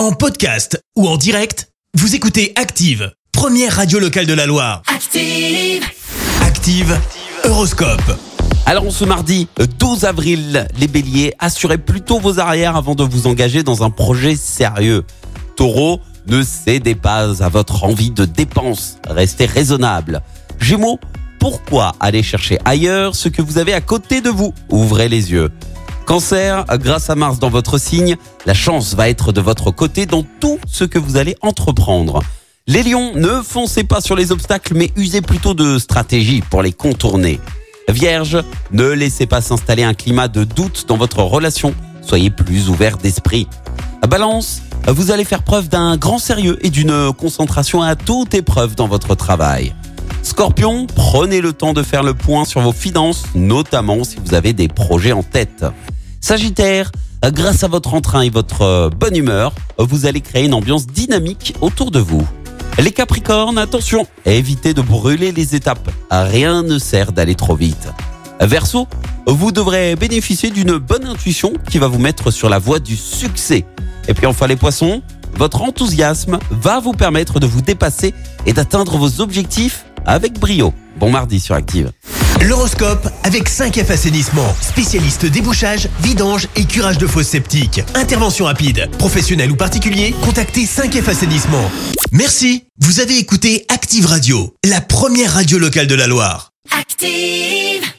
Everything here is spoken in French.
En podcast ou en direct, vous écoutez Active, première radio locale de la Loire. Active. Active, Horoscope. Alors ce mardi 12 avril, les béliers, assurez plutôt vos arrières avant de vous engager dans un projet sérieux. Taureau, ne cédez pas à votre envie de dépense, restez raisonnable. Gémeaux, pourquoi aller chercher ailleurs ce que vous avez à côté de vous? Ouvrez les yeux. Cancer, grâce à Mars dans votre signe, la chance va être de votre côté dans tout ce que vous allez entreprendre. Les lions, ne foncez pas sur les obstacles, mais usez plutôt de stratégie pour les contourner. Vierge, ne laissez pas s'installer un climat de doute dans votre relation, soyez plus ouvert d'esprit. Balance, vous allez faire preuve d'un grand sérieux et d'une concentration à toute épreuve dans votre travail. Scorpion, prenez le temps de faire le point sur vos finances, notamment si vous avez des projets en tête. Sagittaire, grâce à votre entrain et votre euh, bonne humeur, vous allez créer une ambiance dynamique autour de vous. Les Capricornes, attention, évitez de brûler les étapes. Rien ne sert d'aller trop vite. Verseau, vous devrez bénéficier d'une bonne intuition qui va vous mettre sur la voie du succès. Et puis enfin les poissons, votre enthousiasme va vous permettre de vous dépasser et d'atteindre vos objectifs avec brio. Bon mardi sur Active. L'horoscope avec 5F Assainissement, spécialiste débouchage, vidange et curage de fosses septiques. Intervention rapide, professionnel ou particulier, contactez 5F Assainissement. Merci, vous avez écouté Active Radio, la première radio locale de la Loire. Active.